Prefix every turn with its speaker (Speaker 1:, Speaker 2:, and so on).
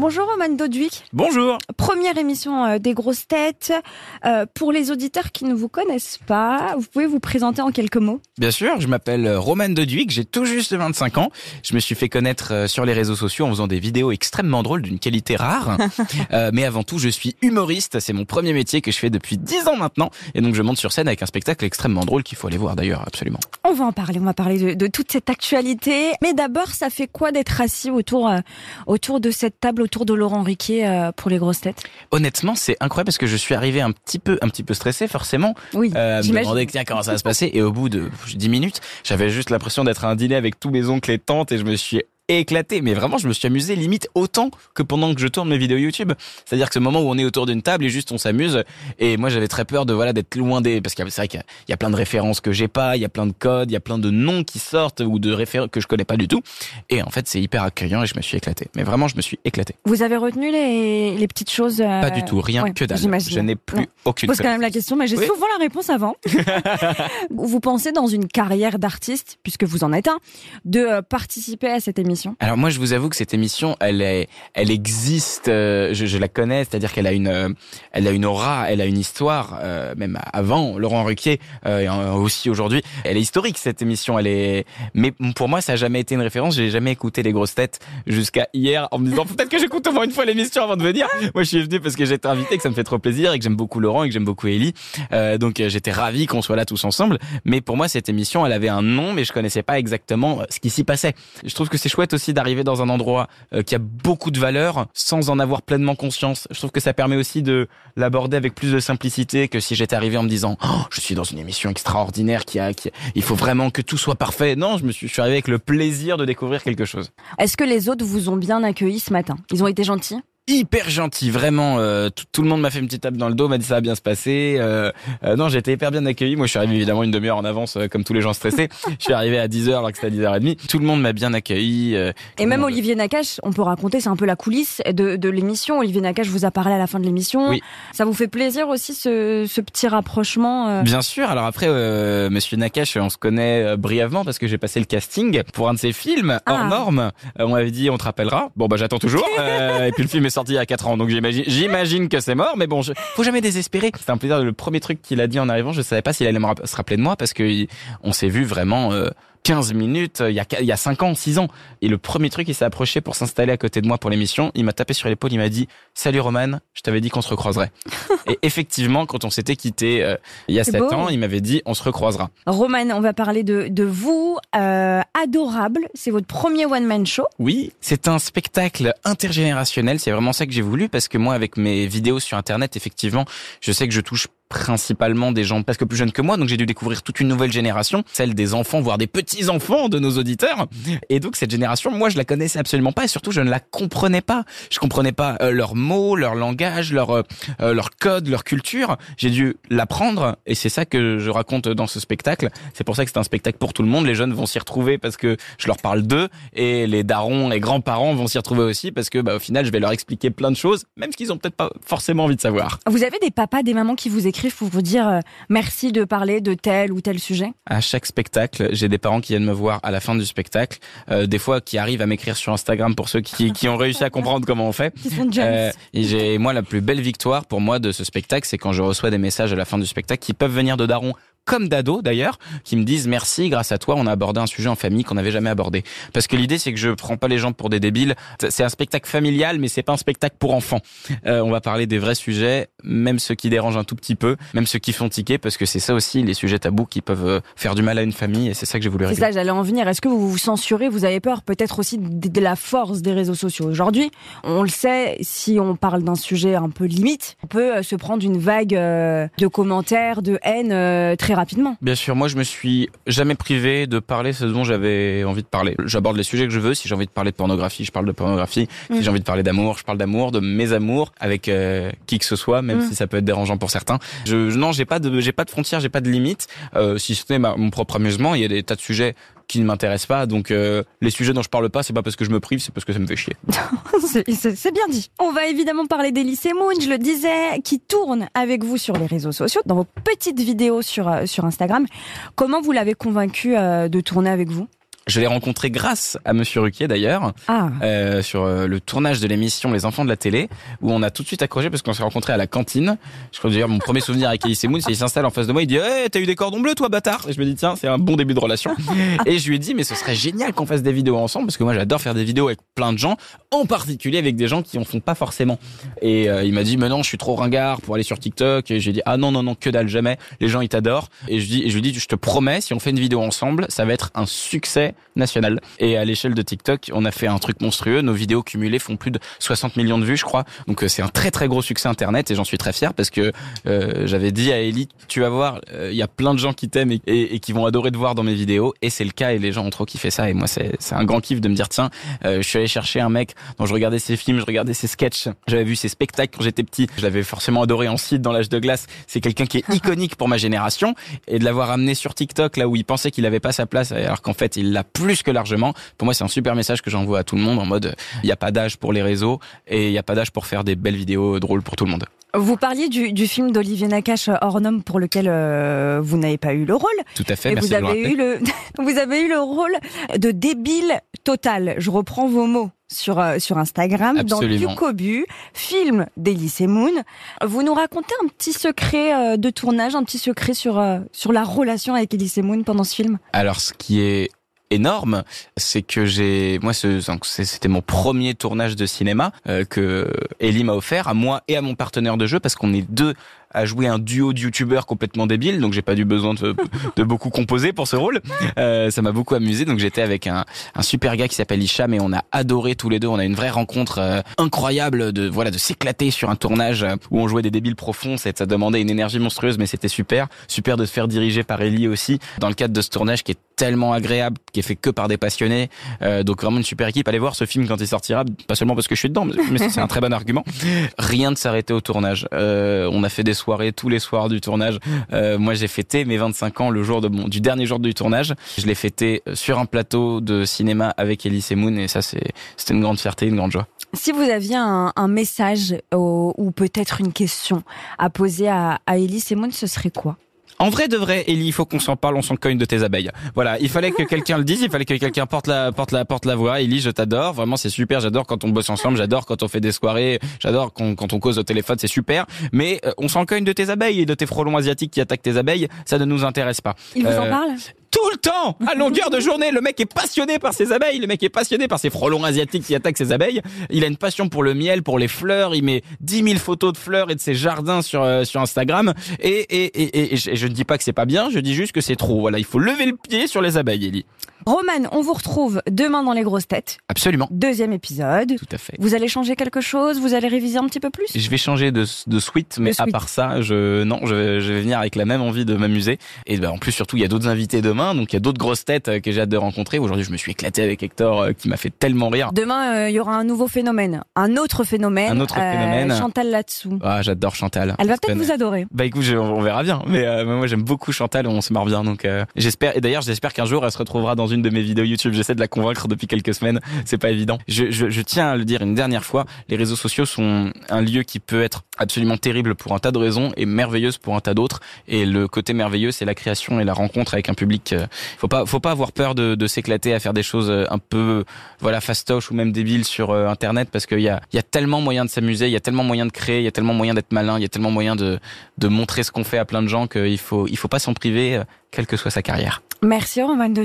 Speaker 1: Bonjour Roman Dodwick.
Speaker 2: Bonjour.
Speaker 1: Première émission euh, des grosses têtes. Euh, pour les auditeurs qui ne vous connaissent pas, vous pouvez vous présenter en quelques mots
Speaker 2: Bien sûr, je m'appelle euh, Roman Doduic, j'ai tout juste 25 ans. Je me suis fait connaître sur les réseaux sociaux en faisant des vidéos extrêmement drôles d'une qualité rare. Euh, mais avant tout, je suis humoriste, c'est mon premier métier que je fais depuis 10 ans maintenant. Et donc je monte sur scène avec un spectacle extrêmement drôle qu'il faut aller voir d'ailleurs, absolument.
Speaker 1: On va en parler, on va parler de, de toute cette actualité. Mais d'abord, ça fait quoi d'être assis autour, euh, autour de cette table, autour de Laurent Riquet euh, pour les grosses têtes
Speaker 2: Honnêtement, c'est incroyable parce que je suis arrivé un petit peu, un petit peu stressé forcément.
Speaker 1: Oui,
Speaker 2: Euh, me
Speaker 1: j'imagine.
Speaker 2: demander tiens comment ça va se passer et au bout de 10 minutes j'avais juste l'impression d'être à un dîner avec tous mes oncles et tantes et je me suis éclaté. Mais vraiment je me suis amusé limite autant que pendant que je tourne mes vidéos YouTube. C'est-à-dire que ce moment où on est autour d'une table et juste on s'amuse. Et moi j'avais très peur de voilà d'être loin des parce que c'est vrai qu'il y a- il y a plein de références que j'ai pas il y a plein de codes il y a plein de noms qui sortent ou de références que je connais pas du tout. Et en fait c'est hyper accueillant et je me suis éclaté. Mais vraiment je me suis éclaté.
Speaker 1: Vous avez retenu les, les petites choses euh,
Speaker 2: pas du tout rien
Speaker 1: ouais,
Speaker 2: que dalle. je n'ai plus
Speaker 1: Non.
Speaker 2: aucune
Speaker 1: Je pose quand même la question, mais j'ai
Speaker 2: Oui.
Speaker 1: souvent la réponse avant. vous pensez dans une carrière d'artiste, puisque vous en êtes un, de participer à cette émission
Speaker 2: Alors moi, je vous avoue que cette émission, elle est, elle existe. euh, je, je la connais, c'est-à-dire qu'elle a une, euh, elle a une aura, elle a une histoire. euh, même avant Laurent Ruquier euh, et aussi aujourd'hui, elle est historique cette émission. Elle est, mais pour moi, ça a jamais été une référence. J'ai jamais écouté les grosses têtes jusqu'à hier en me disant peut-être que j'écoute au moins une fois l'émission avant de venir. Moi, je suis venu parce que j'ai été invité, que ça me fait trop plaisir et que j'aime beaucoup Laurent et que j'aime beaucoup Ellie. Euh, donc j'étais ravi qu'on soit là tous ensemble. Mais pour moi, cette émission, elle avait un nom, mais je connaissais pas exactement ce qui s'y passait. Je trouve que c'est chouette aussi d'arriver dans un endroit euh, qui a beaucoup de valeur sans en avoir pleinement conscience. Je trouve que ça permet aussi de l'aborder avec plus de simplicité que si j'étais arrivé en me disant oh, je suis dans une émission extraordinaire qui a, qui il faut vraiment que tout soit parfait. Non, je me suis, je suis arrivé avec le plaisir de découvrir quelque chose.
Speaker 1: Est-ce que les autres vous ont bien accueilli ce matin? Ils ont été gentils?
Speaker 2: Hyper gentil, vraiment. euh, tout, tout le monde m'a fait une petite tape dans le dos, m'a dit ça va bien se passer. Euh, euh, non, j'ai été hyper bien accueilli. Moi, je suis arrivé évidemment une demi-heure en avance, euh, comme tous les gens stressés. je suis arrivé à 10h alors que c'était à 10h30. Tout le monde m'a bien accueilli. euh,
Speaker 1: Et même Olivier Nakache, on peut raconter, c'est un peu la coulisse de, de l'émission. Olivier Nakache vous a parlé à la fin de l'émission.
Speaker 2: Oui.
Speaker 1: Ça vous fait plaisir aussi ce, ce petit rapprochement
Speaker 2: Bien sûr. Alors après, euh, Monsieur Nakache, on se connaît brièvement parce que j'ai passé le casting pour un de ses films hors
Speaker 1: Ah.
Speaker 2: norme. Euh, on m'avait dit, on te rappellera. Bon, bah j'attends toujours. Et puis le film est sorti il y a 4 ans, donc j'imagine, j'imagine que c'est mort. Mais bon, je, faut jamais désespérer. C'était un plaisir. Le premier truc qu'il a dit en arrivant, je savais pas s'il allait me se rappeler de moi parce que il- on s'est vu vraiment. euh, 15 minutes, euh, il y a, il y a 5 ans, 6 ans. Et le premier truc, il s'est approché pour s'installer à côté de moi pour l'émission. Il m'a tapé sur l'épaule, il m'a dit Salut Roman, je t'avais dit qu'on se recroiserait. et effectivement, quand on s'était quitté euh, il y a
Speaker 1: C'est
Speaker 2: 7
Speaker 1: beau.
Speaker 2: ans, il m'avait dit On se recroisera.
Speaker 1: Roman, on va parler de, de vous. Euh, adorable, c'est votre premier one-man show.
Speaker 2: Oui, c'est un spectacle intergénérationnel. C'est vraiment ça que j'ai voulu parce que moi, avec mes vidéos sur Internet, effectivement, je sais que je touche principalement des gens presque plus jeunes que moi, donc j'ai dû découvrir toute une nouvelle génération, celle des enfants, voire des petits-enfants de nos auditeurs. Et donc cette génération, moi je la connaissais absolument pas et surtout je ne la comprenais pas. Je comprenais pas euh, leurs mots, leur langage, leur euh, euh, leur code, leur culture. J'ai dû l'apprendre et c'est ça que je raconte dans ce spectacle. C'est pour ça que c'est un spectacle pour tout le monde. Les jeunes vont s'y retrouver parce que je leur parle d'eux et les darons et grands-parents vont s'y retrouver aussi parce que bah, au final je vais leur expliquer plein de choses, même ce qu'ils ont peut-être pas forcément envie de savoir.
Speaker 1: Vous avez des papas, des mamans qui vous écrivent? Pour vous dire euh, merci de parler de tel ou tel sujet?
Speaker 2: À chaque spectacle, j'ai des parents qui viennent me voir à la fin du spectacle, euh, des fois qui arrivent à m'écrire sur Instagram pour ceux qui, qui ont réussi à comprendre comment on fait.
Speaker 1: Qui sont
Speaker 2: Euh, et j'ai moi la plus belle victoire pour moi de ce spectacle, c'est quand je reçois des messages à la fin du spectacle qui peuvent venir de darons comme d'ado d'ailleurs, qui me disent merci, grâce à toi, on a abordé un sujet en famille qu'on n'avait jamais abordé. Parce que l'idée, c'est que je prends pas les gens pour des débiles. C'est un spectacle familial, mais c'est pas un spectacle pour enfants. Euh, on va parler des vrais sujets, même ceux qui dérangent un tout petit peu, même ceux qui font tiquer, parce que c'est ça aussi les sujets tabous qui peuvent euh, faire du mal à une famille, et c'est ça que j'ai voulu
Speaker 1: C'est
Speaker 2: régler.
Speaker 1: ça, j'allais en venir. Est-ce que vous vous censurez Vous avez peur peut-être aussi de, la force des réseaux sociaux? Aujourd'hui On le sait, si on parle d'un sujet un peu limite, on peut euh, se prendre une vague de commentaires, de haine très rapidement.
Speaker 2: Bien sûr, moi je me suis jamais privé de parler ce dont j'avais envie de parler. J'aborde les sujets que je veux. Si j'ai envie de parler de pornographie, je parle de pornographie.
Speaker 1: Mm.
Speaker 2: Si j'ai envie de parler d'amour, je parle d'amour, de mes amours avec euh, qui que ce soit, même
Speaker 1: Mm.
Speaker 2: si ça peut être dérangeant pour certains. Je, non, j'ai pas de, j'ai pas de frontières, j'ai pas de limites. Euh, si ce n'est mon propre amusement, il y a des tas de sujets qui ne m'intéressent pas. Donc euh, les sujets dont je parle pas, c'est pas parce que je me prive, c'est parce que ça me fait chier.
Speaker 1: C'est- bien dit. On va évidemment parler d'Elysée Moon, je le disais, qui tourne avec vous sur les réseaux sociaux, dans vos petites vidéos sur, euh, sur Instagram. Comment vous l'avez convaincu euh, de tourner avec vous?
Speaker 2: Je l'ai rencontré grâce à Monsieur Ruquier d'ailleurs,
Speaker 1: Ah,
Speaker 2: euh, sur euh, le tournage de l'émission Les Enfants de la télé, où on a tout de suite accroché parce qu'on s'est rencontrés à la cantine. Je crois d'ailleurs mon premier souvenir avec Elise Moon, c'est qu'il s'installe en face de moi, il dit hey, t'as eu des cordons bleus toi bâtard Et je me dis tiens c'est un bon début de relation. Et je lui ai dit mais ce serait génial qu'on fasse des vidéos ensemble parce que moi j'adore faire des vidéos avec plein de gens, en particulier avec des gens qui en font pas forcément. Et euh, il m'a dit mais non je suis trop ringard pour aller sur TikTok. Et j'ai dit ah non non non que dalle jamais, les gens ils t'adorent. Et je dis et je lui dis je te promets si on fait une vidéo ensemble ça va être un succès national. Et à l'échelle de TikTok on a fait un truc monstrueux. Nos vidéos cumulées font plus de 60 millions de vues je crois. Donc euh, c'est un très très gros succès internet et j'en suis très fier parce que euh, j'avais dit à Ellie tu vas voir euh, il y a plein de gens qui t'aiment et, et- et qui vont adorer te voir dans mes vidéos et c'est le cas et les gens ont trop kiffé ça et moi c'est c'est un grand kiff de me dire tiens euh, je suis allé chercher un mec dont je regardais ses films je regardais ses sketchs j'avais vu ses spectacles quand j'étais petit je l'avais forcément adoré en site dans l'âge de glace c'est quelqu'un qui est iconique pour ma génération et de l'avoir amené sur TikTok là où il pensait qu'il avait pas sa place alors qu'en fait il l'a plus que largement pour moi c'est un super message que j'envoie à tout le monde en mode il n'y a pas d'âge pour les réseaux et il n'y a pas d'âge pour faire des belles vidéos drôles pour tout le monde
Speaker 1: vous parliez du, du film d'Olivier Nakache norme pour lequel euh, vous n'avez pas eu le rôle.
Speaker 2: tout à fait
Speaker 1: Et
Speaker 2: merci
Speaker 1: vous avez eu le vous avez eu le rôle de débile total. Je reprends vos mots sur euh, sur Instagram
Speaker 2: Absolument.
Speaker 1: dans Cucobu, film d'Elysée Moon. Vous nous racontez un petit secret euh, de tournage, un petit secret sur sur la relation avec Elysée Moon pendant ce film?
Speaker 2: Alors, ce qui est énorme, c'est que j'ai, moi, c'était mon premier tournage de cinéma euh, que Ellie m'a offert à moi et à mon partenaire de jeu parce qu'on est deux à jouer un duo de youtubeurs complètement débile, donc j'ai pas eu besoin de, de beaucoup composer pour ce rôle. Euh, ça m'a beaucoup amusé, donc j'étais avec un, un super gars qui s'appelle Hicham et on a adoré tous les deux. On a une vraie rencontre euh, incroyable de voilà de s'éclater sur un tournage euh, où on jouait des débiles profonds. Ça demandait une énergie monstrueuse, mais c'était super, super de se faire diriger par Ellie aussi dans le cadre de ce tournage qui est tellement agréable, qui est fait que par des passionnés. Euh, donc vraiment une super équipe. Allez voir ce film quand il sortira, pas seulement parce que je suis dedans, mais c'est un très bon argument. Rien de s'arrêter au tournage. Euh, on a fait des soirées tous les soirs du tournage. Euh, moi, j'ai fêté mes 25 ans le jour de mon, du dernier jour du tournage. Je l'ai fêté sur un plateau de cinéma avec Elise Moon et ça, c'est, c'était une grande fierté, une grande joie.
Speaker 1: Si vous aviez un, un message au- ou peut-être une question à poser à, à Elysée Moon, ce serait quoi?
Speaker 2: En vrai de vrai, Ellie, il faut qu'on s'en parle, on s'en cogne de tes abeilles. Voilà, il fallait que quelqu'un le dise, il fallait que quelqu'un porte la porte la porte la voix. Ellie, je t'adore, vraiment c'est super, j'adore quand on bosse ensemble, j'adore quand on fait des soirées, j'adore quand, quand on cause au téléphone, c'est super. Mais euh, on s'en cogne de tes abeilles et de tes frelons asiatiques qui attaquent tes abeilles, ça ne nous intéresse pas.
Speaker 1: Il vous en
Speaker 2: Euh,
Speaker 1: parle?
Speaker 2: Tout le temps, à longueur de journée. Le mec est passionné par ses abeilles, le mec est passionné par ses frelons asiatiques qui attaquent ses abeilles. Il a une passion pour le miel, pour les fleurs. Il met 10 000 photos de fleurs et de ses jardins sur euh, sur Instagram. Et, et, et, et je ne dis pas que c'est pas bien, je dis juste que c'est trop. Voilà, il faut lever le pied sur les abeilles, Ellie.
Speaker 1: Roman, on vous retrouve demain dans les grosses têtes.
Speaker 2: Absolument,
Speaker 1: Deuxième épisode.
Speaker 2: tout à fait.
Speaker 1: Vous allez changer quelque chose? Vous allez réviser un petit peu plus?
Speaker 2: Je vais changer de, de suite, mais
Speaker 1: De
Speaker 2: à
Speaker 1: suite.
Speaker 2: part ça, je non, je, vais- je vais venir avec la même envie de m'amuser. Et ben, en plus, surtout, il y a d'autres invités demain, donc il y a d'autres grosses têtes euh, que j'ai hâte de rencontrer. Aujourd'hui, je me suis éclaté avec Hector, euh, qui m'a fait tellement rire.
Speaker 1: Demain, euh, il y aura un nouveau phénomène, un autre phénomène.
Speaker 2: Un autre phénomène.
Speaker 1: Chantal là-dessous.
Speaker 2: Ah, j'adore Chantal.
Speaker 1: Elle va peut-être vous adorer.
Speaker 2: Bah écoute, je- on verra bien. Mais euh, moi j'aime beaucoup Chantal, on se marre bien. Donc j'espère. Et d'ailleurs j'espère qu'un jour elle se retrouvera dans une de mes vidéos YouTube. J'essaie de la convaincre depuis quelques semaines. C'est pas évident. Je, tiens à le dire une dernière fois. Les réseaux sociaux sont un lieu qui peut être absolument terrible pour un tas de raisons et merveilleuse pour un tas d'autres. Et le côté merveilleux, c'est la création et la rencontre avec un public. euh, Faut pas, faut pas avoir peur de, s'éclater à faire des choses euh, un peu, voilà, fastoche ou même débiles sur euh, Internet parce qu'il y a, y a tellement moyen de s'amuser, il y a tellement moyen de créer, il y a tellement moyen d'être malin, il y a tellement moyen de, de montrer ce qu'on fait à plein de gens qu'il faut, il faut pas s'en priver, quelle que soit sa carrière.
Speaker 1: Merci Roman de.